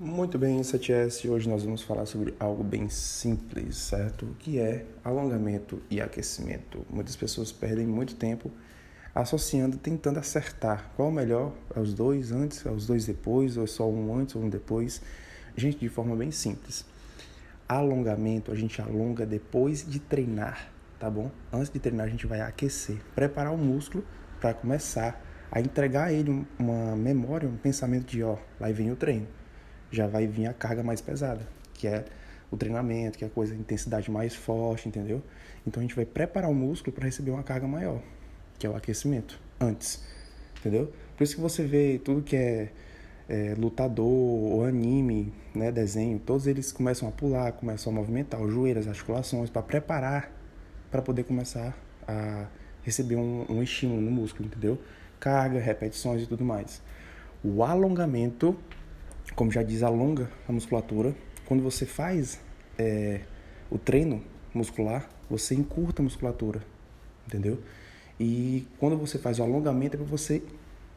Muito bem, 7S, hoje nós vamos falar sobre algo bem simples, certo? Que é alongamento e aquecimento. Muitas pessoas perdem muito tempo associando, tentando acertar qual o melhor, é os dois antes, é os dois depois, ou é só um antes ou um depois. Gente, de forma bem simples. Alongamento a gente alonga depois de treinar, tá bom? Antes de treinar a gente vai aquecer, preparar o músculo para começar a entregar a ele uma memória, um pensamento de ó, lá vem o treino já vai vir a carga mais pesada, que é o treinamento, que é a coisa, a intensidade mais forte, entendeu? Então a gente vai preparar o músculo para receber uma carga maior, que é o aquecimento, antes, entendeu? Por isso que você vê tudo que é, é lutador ou anime, né, desenho, todos eles começam a pular, começam a movimentar os joelhos, as articulações, para preparar para poder começar a receber um, um estímulo no músculo, entendeu? Carga, repetições e tudo mais. O alongamento como já diz, alonga a musculatura. Quando você faz é, o treino muscular, você encurta a musculatura, entendeu? E quando você faz o alongamento é para você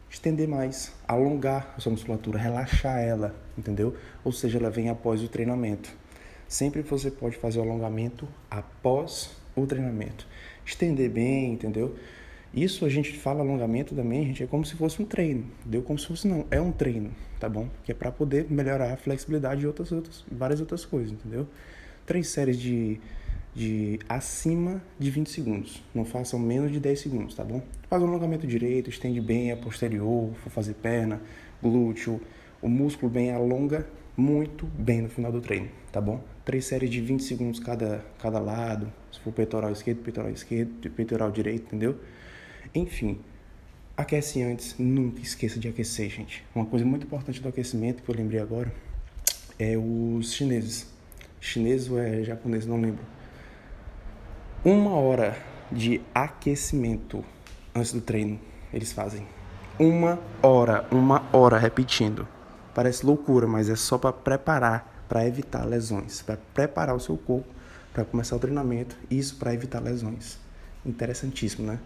estender mais, alongar a sua musculatura, relaxar ela, entendeu? Ou seja, ela vem após o treinamento. Sempre você pode fazer o alongamento após o treinamento. Estender bem, entendeu? Isso a gente fala alongamento também, gente, é como se fosse um treino, entendeu? Como se fosse não, é um treino, tá bom? Que é para poder melhorar a flexibilidade e outras outras várias outras coisas, entendeu? Três séries de de acima de 20 segundos. Não façam menos de 10 segundos, tá bom? Faz o alongamento direito, estende bem a posterior, for fazer perna, glúteo, o músculo bem alonga muito bem no final do treino, tá bom? Três séries de 20 segundos cada, cada lado, se for peitoral esquerdo, peitoral esquerdo, peitoral direito, entendeu? Enfim, aquece antes, nunca esqueça de aquecer, gente. Uma coisa muito importante do aquecimento que eu lembrei agora é os chineses. Chinês ou é japonês, não lembro. Uma hora de aquecimento antes do treino, eles fazem. Uma hora, uma hora repetindo. Parece loucura, mas é só para preparar, para evitar lesões, para preparar o seu corpo para começar o treinamento, isso para evitar lesões. Interessantíssimo, né?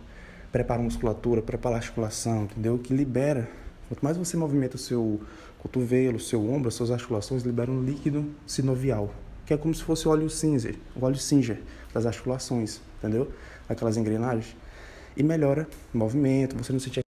Prepara a musculatura, prepara a articulação, entendeu? Que libera. Quanto mais você movimenta o seu cotovelo, o seu ombro, as suas articulações liberam um líquido sinovial, que é como se fosse o óleo Singer, o óleo Singer das articulações, entendeu? Aquelas engrenagens. E melhora o movimento, você não sente